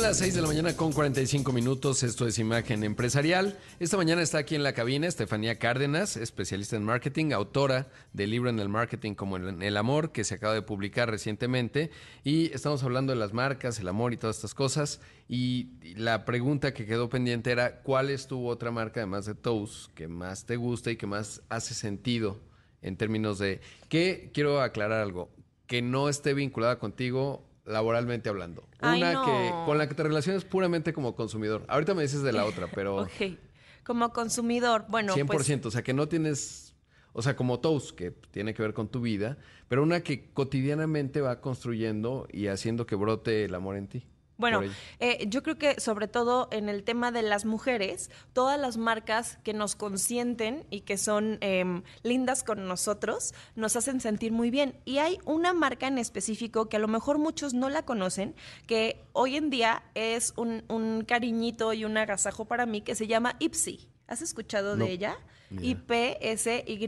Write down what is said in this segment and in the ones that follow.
Son las 6 de la mañana con 45 minutos, esto es Imagen Empresarial. Esta mañana está aquí en la cabina Estefanía Cárdenas, especialista en marketing, autora del libro en el marketing como el amor, que se acaba de publicar recientemente. Y estamos hablando de las marcas, el amor y todas estas cosas. Y la pregunta que quedó pendiente era, ¿cuál es tu otra marca, además de Toast, que más te gusta y que más hace sentido en términos de... que quiero aclarar algo, que no esté vinculada contigo laboralmente hablando. Una que con la que te relaciones puramente como consumidor. Ahorita me dices de la otra, pero... ok, como consumidor, bueno, 100%, pues o sea, que no tienes... O sea, como Toast, que tiene que ver con tu vida, pero una que cotidianamente va construyendo y haciendo que brote el amor en ti. Bueno, eh, yo creo que sobre todo en el tema de las mujeres, todas las marcas que nos consienten y que son em, lindas con nosotros, nos hacen sentir muy bien. Y hay una marca en específico que a lo mejor muchos no la conocen, que hoy en día es un, cariñito y un agasajo para mí, que se llama Ipsy. ¿Has escuchado de ella? I-P-S-Y.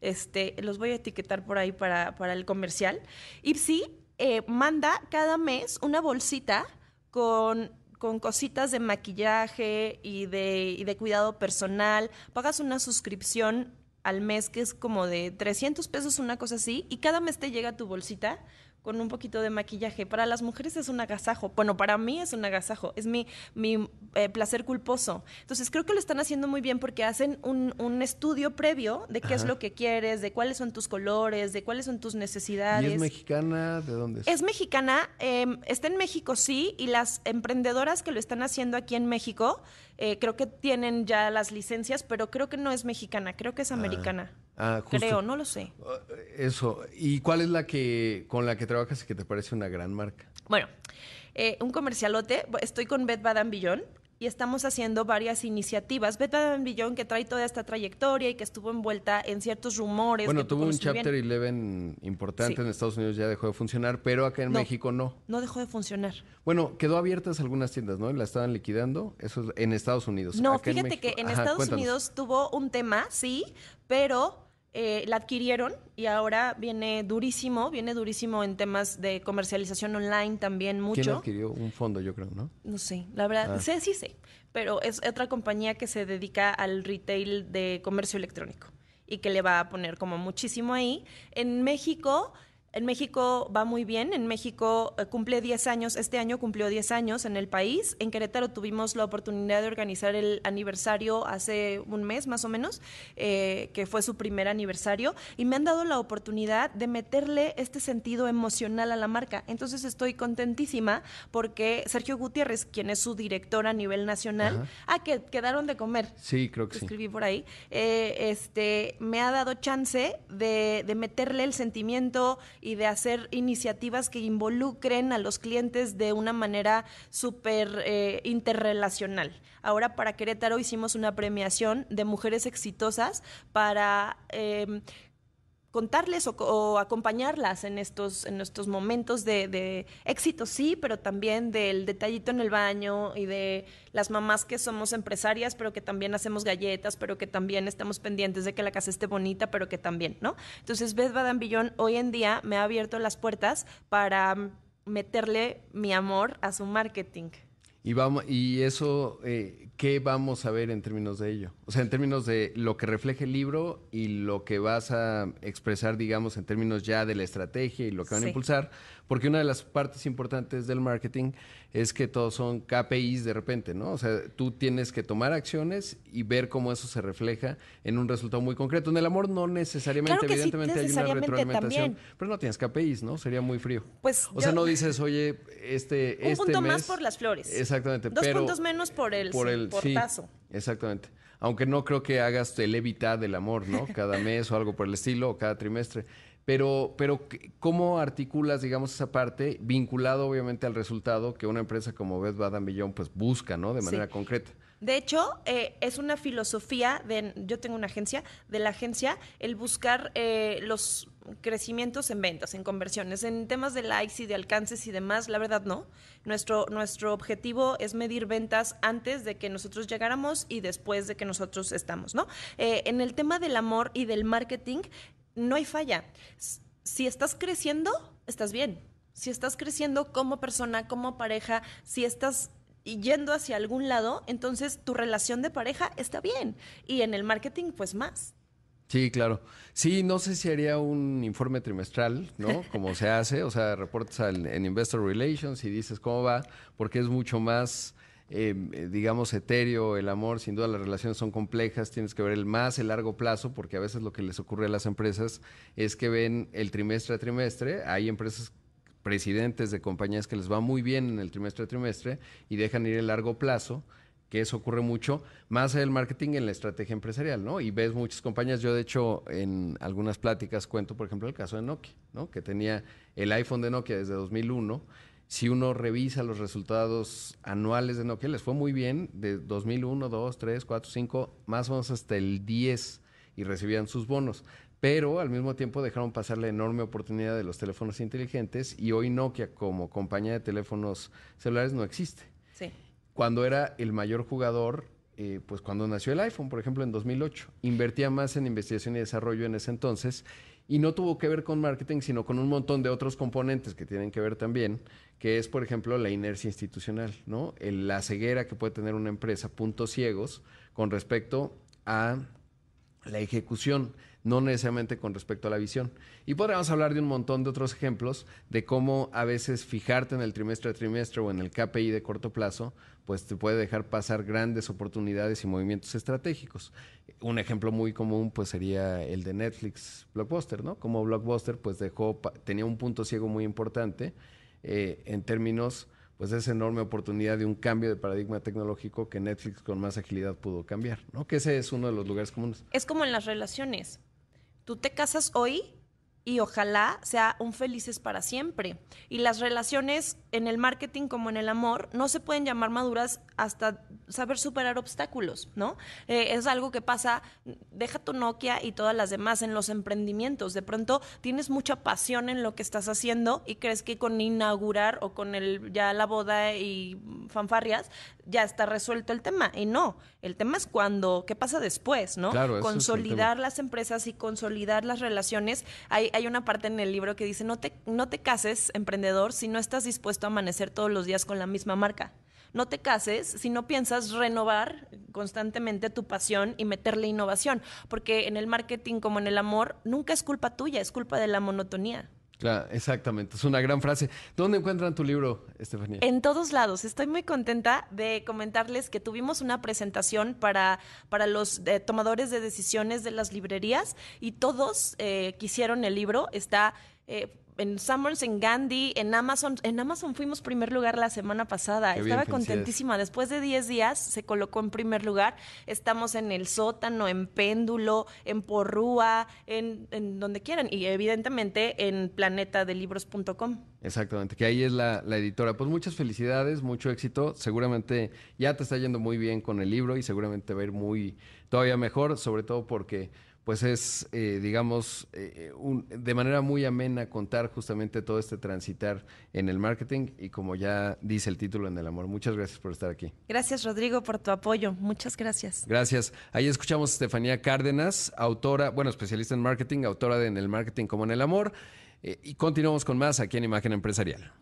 Este, los voy a etiquetar por ahí para, para el comercial. Ipsy eh, manda cada mes una bolsita con, con cositas de maquillaje y de, y de cuidado personal. Pagas una suscripción al mes que es como de 300 pesos, una cosa así, y cada mes te llega tu bolsita con un poquito de maquillaje. Para las mujeres es un agasajo. Bueno, para mí es un agasajo. Es mi, mi eh, placer culposo. Entonces creo que lo están haciendo muy bien porque hacen un, un estudio previo de qué es lo que quieres, de cuáles son tus colores, de cuáles son tus necesidades. ¿Y es mexicana? ¿De dónde es? Es mexicana. Em, está en México, sí. Y las emprendedoras que lo están haciendo aquí en México, eh, creo que tienen ya las licencias, pero creo que no es mexicana. Creo que es ah. Ah, Creo, no lo sé. Ah, eso. ¿Y cuál es la que con la que trabajas y que te parece una gran marca? Bueno, eh, un comercialote. Estoy con Beth Badan Billón y estamos haciendo varias iniciativas. Beth Badan Billón que trae toda esta trayectoria y que estuvo envuelta en ciertos rumores. Bueno, tuvo un Chapter 11 importante en Estados Unidos, ya dejó de funcionar, pero acá en México no. No dejó de funcionar. Bueno, quedó abiertas algunas tiendas, ¿no? La estaban liquidando, eso en Estados Unidos. No, fíjate que en Estados Unidos tuvo un tema, sí, pero eh, la adquirieron y ahora viene durísimo, viene durísimo en temas de comercialización online también mucho. ¿Quién adquirió un fondo, yo creo, no? No sé, la verdad, ah. sé, sí sé, pero es otra compañía que se dedica al retail de comercio electrónico y que le va a poner como muchísimo ahí. En México en México va muy bien, en México eh, cumple 10 años, este año cumplió 10 años en el país. En Querétaro tuvimos la oportunidad de organizar el aniversario hace un mes más o menos, eh, que fue su primer aniversario, y me han dado la oportunidad de meterle este sentido emocional a la marca. Entonces estoy contentísima porque Sergio Gutiérrez, quien es su director a nivel nacional, ah, que quedaron de comer. Sí, creo que sí. Escribí por ahí. Eh, este, me ha dado chance de, de meterle el sentimiento y de hacer iniciativas que involucren a los clientes de una manera súper eh, interrelacional. Ahora para Querétaro hicimos una premiación de mujeres exitosas para... Em, contarles o, acompañarlas en estos, en estos momentos de, éxito, sí, pero también del detallito en el baño y de las mamás que somos empresarias, pero que también hacemos galletas, pero que también estamos pendientes de que la casa esté bonita, pero que también, ¿no? Entonces, Beth Badambillón hoy en día me ha abierto las puertas para meterle mi amor a su marketing. Y, vamos, y eso, eh, ¿qué vamos a ver en términos de ello? O sea, en términos de lo que refleja el libro y lo que vas a expresar, digamos, en términos ya de la estrategia y lo que van a impulsar, porque una de las partes importantes del marketing es que todos son KPIs de repente, ¿no? O sea, tú tienes que tomar acciones y ver cómo eso se refleja en un resultado muy concreto. En el amor no necesariamente, evidentemente hay una retroalimentación, pero no tienes KPIs, ¿no? Sería muy frío. Pues o sea, no dices, oye, este, un este punto más por las flores. Exactamente. Dos puntos menos por el, por el portazo. exactamente. Aunque no creo que hagas el evita del amor, ¿no? Cada mes o algo por el estilo, o cada trimestre. Pero, pero ¿cómo articulas, digamos, esa parte vinculado obviamente al resultado que una empresa como Beth Baden Beyond pues busca, ¿no? De manera concreta. De hecho, eh, es una filosofía de, yo tengo una agencia, de la agencia, el buscar eh, los crecimientos en ventas, en conversiones, en temas de likes y de alcances y demás, la verdad no. Nuestro, nuestro objetivo es medir ventas antes de que nosotros llegáramos y después de que nosotros estamos, ¿no? Eh, en el tema del amor y del marketing, no hay falla. Si estás creciendo, estás bien. Si estás creciendo como persona, como pareja, si estás yendo hacia algún lado, entonces tu relación de pareja está bien. Y en el marketing, pues más. Sí, claro. Sí, no sé si haría un informe trimestral, ¿no? Como se hace, o sea, reportas en Investor Relations y dices cómo va, porque es mucho más, eh, digamos, etéreo el amor. Sin duda las relaciones son complejas, tienes que ver el más, el largo plazo, porque a veces lo que les ocurre a las empresas es que ven el trimestre a trimestre. Hay empresas presidentes de compañías que les va muy bien en el trimestre a trimestre y dejan ir el largo plazo que eso ocurre mucho, más el marketing en la estrategia empresarial, ¿no? Y ves muchas compañías, yo de hecho en algunas pláticas cuento, por ejemplo, el caso de Nokia, ¿no? Que tenía el iPhone de Nokia desde 2001. Si uno revisa los resultados anuales de Nokia, les fue muy bien de 2001, 2, 3, 4, 5, más o menos hasta el 10 y recibían sus bonos. Pero al mismo tiempo dejaron pasar la enorme oportunidad de los teléfonos inteligentes y hoy Nokia como compañía de teléfonos celulares no existe. Sí cuando era el mayor jugador, eh, pues cuando nació el iPhone, por ejemplo, en 2008. Invertía más en investigación y desarrollo en ese entonces y no tuvo que ver con marketing, sino con un montón de otros componentes que tienen que ver también, que es, por ejemplo, la inercia institucional, ¿no? la ceguera que puede tener una empresa, puntos ciegos, con respecto a la ejecución no necesariamente con respecto a la visión. Y podríamos hablar de un montón de otros ejemplos de cómo a veces fijarte en el trimestre a trimestre o en el KPI de corto plazo, pues te puede dejar pasar grandes oportunidades y movimientos estratégicos. Un ejemplo muy común pues sería el de Netflix Blockbuster, ¿no? Como Blockbuster pues dejó, tenía un punto ciego muy importante eh, en términos pues esa enorme oportunidad de un cambio de paradigma tecnológico que Netflix con más agilidad pudo cambiar, ¿no? Que ese es uno de los lugares comunes. Es como en las relaciones tú te casas hoy y ojalá sea un felices para siempre. Y las relaciones en el marketing como en el amor no se pueden llamar maduras hasta saber superar obstáculos, ¿no? Eh, es algo que pasa, deja tu Nokia y todas las demás en los emprendimientos. De pronto tienes mucha pasión en lo que estás haciendo y crees que con inaugurar o con el ya la boda y fanfarrias ya está resuelto el tema. Y no, el tema es cuando, ¿qué pasa después, no? consolidar las empresas y consolidar las relaciones. Hay, hay una parte en el libro que dice, no te, no te cases, emprendedor, si no estás dispuesto a amanecer todos los días con la misma marca no te cases si no piensas renovar constantemente tu pasión y meterle innovación, porque en el marketing como en el amor nunca es culpa tuya, es culpa de la monotonía. Claro, exactamente. Es una gran frase. ¿Dónde encuentran tu libro, Estefanía? En todos lados. Estoy muy contenta de comentarles que tuvimos una presentación para, para los eh, tomadores de decisiones de las librerías y todos eh, quisieron el libro. Está eh, en Summers, en Gandhi, en Amazon. En Amazon fuimos primer lugar la semana pasada. Estaba contentísima. Después de 10 días se colocó en primer lugar. Estamos en el sótano, en péndulo, en porrúa, en, donde quieran. Y evidentemente en planetadelibros.com. Exactamente, que ahí es la, la, editora. Pues muchas felicidades, mucho éxito. Seguramente ya te está yendo muy bien con el libro y seguramente va a ir muy todavía mejor, sobre todo porque pues es, eh, digamos, eh, de manera muy amena contar justamente todo este transitar en el marketing y como ya dice el título en el amor. Muchas gracias por estar aquí. Gracias, Rodrigo, por tu apoyo. Muchas gracias. Gracias. Ahí escuchamos a Estefanía Cárdenas, autora, bueno, especialista en marketing, autora de En el marketing como en el amor. Eh, y continuamos con más aquí en Imagen Empresarial.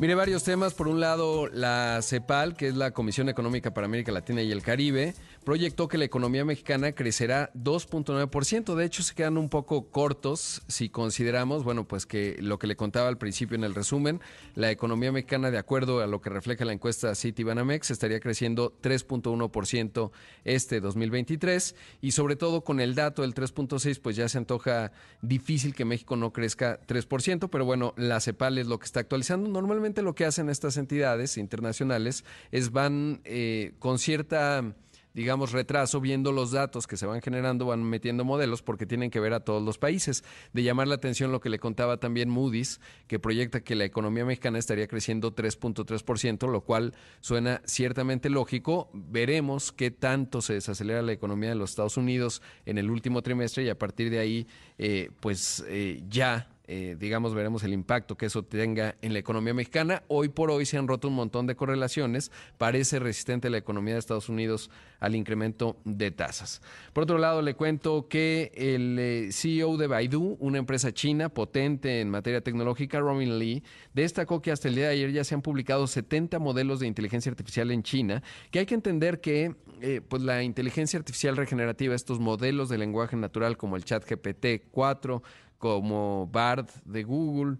Mire, varios temas. Por un lado, la CEPAL, que es la Comisión Económica para América Latina y el Caribe, proyectó que la economía mexicana crecerá 2.9%. De hecho, se quedan un poco cortos si consideramos, bueno, pues que lo que le contaba al principio en el resumen, la economía mexicana, de acuerdo a lo que refleja la encuesta Citibanamex, estaría creciendo 3.1% este 2023 y sobre todo con el dato del 3.6, pues ya se antoja difícil que México no crezca 3%, pero bueno, la CEPAL es lo que está actualizando. Normalmente lo que hacen estas entidades internacionales es van eh, con cierta digamos, retraso viendo los datos que se van generando, van metiendo modelos porque tienen que ver a todos los países. De llamar la atención lo que le contaba también Moody's, que proyecta que la economía mexicana estaría creciendo 3.3%, lo cual suena ciertamente lógico. Veremos qué tanto se desacelera la economía de los Estados Unidos en el último trimestre y a partir de ahí, eh, pues eh, ya eh, digamos, veremos el impacto que eso tenga en la economía mexicana. Hoy por hoy se han roto un montón de correlaciones. Parece resistente la economía de Estados Unidos al incremento de tasas. Por otro lado, le cuento que el eh, CEO de Baidu, una empresa china potente en materia tecnológica, Robin Lee, destacó que hasta el día de ayer ya se han publicado 70 modelos de inteligencia artificial en China, que hay que entender que eh, pues la inteligencia artificial regenerativa, estos modelos de lenguaje natural como el chat GPT 4, como Bard de Google,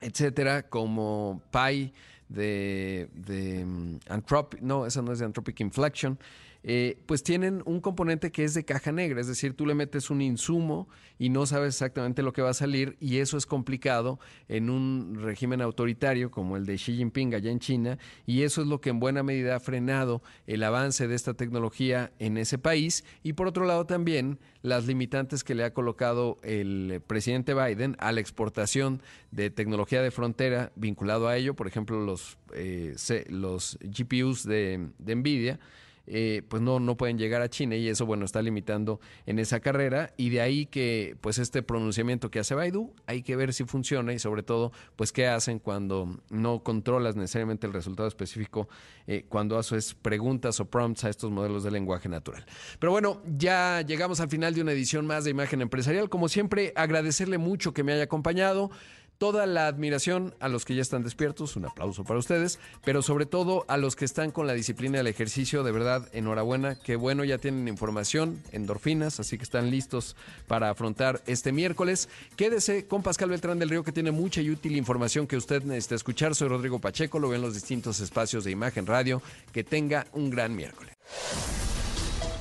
etcétera, como Pi de, de mm, Anthropic, no, esa no es de Anthropic Inflection, eh, pues tienen un componente que es de caja negra, es decir, tú le metes un insumo y no sabes exactamente lo que va a salir y eso es complicado en un régimen autoritario como el de Xi Jinping allá en China y eso es lo que en buena medida ha frenado el avance de esta tecnología en ese país. Y por otro lado también las limitantes que le ha colocado el presidente Biden a la exportación de tecnología de frontera vinculado a ello, por ejemplo los, eh, los GPUs de, de Nvidia eh, pues no, no pueden llegar a China y eso, bueno, está limitando en esa carrera y de ahí que, pues este pronunciamiento que hace Baidu, hay que ver si funciona y sobre todo, pues qué hacen cuando no controlas necesariamente el resultado específico, eh, cuando haces preguntas o prompts a estos modelos de lenguaje natural. Pero bueno, ya llegamos al final de una edición más de Imagen Empresarial. Como siempre, agradecerle mucho que me haya acompañado toda la admiración a los que ya están despiertos, un aplauso para ustedes, pero sobre todo a los que están con la disciplina del ejercicio, de verdad, enhorabuena, qué bueno, ya tienen información, endorfinas, así que están listos para afrontar este miércoles. Quédese con Pascal Beltrán del Río, que tiene mucha y útil información que usted necesita escuchar. Soy Rodrigo Pacheco, lo ven en los distintos espacios de Imagen Radio. Que tenga un gran miércoles.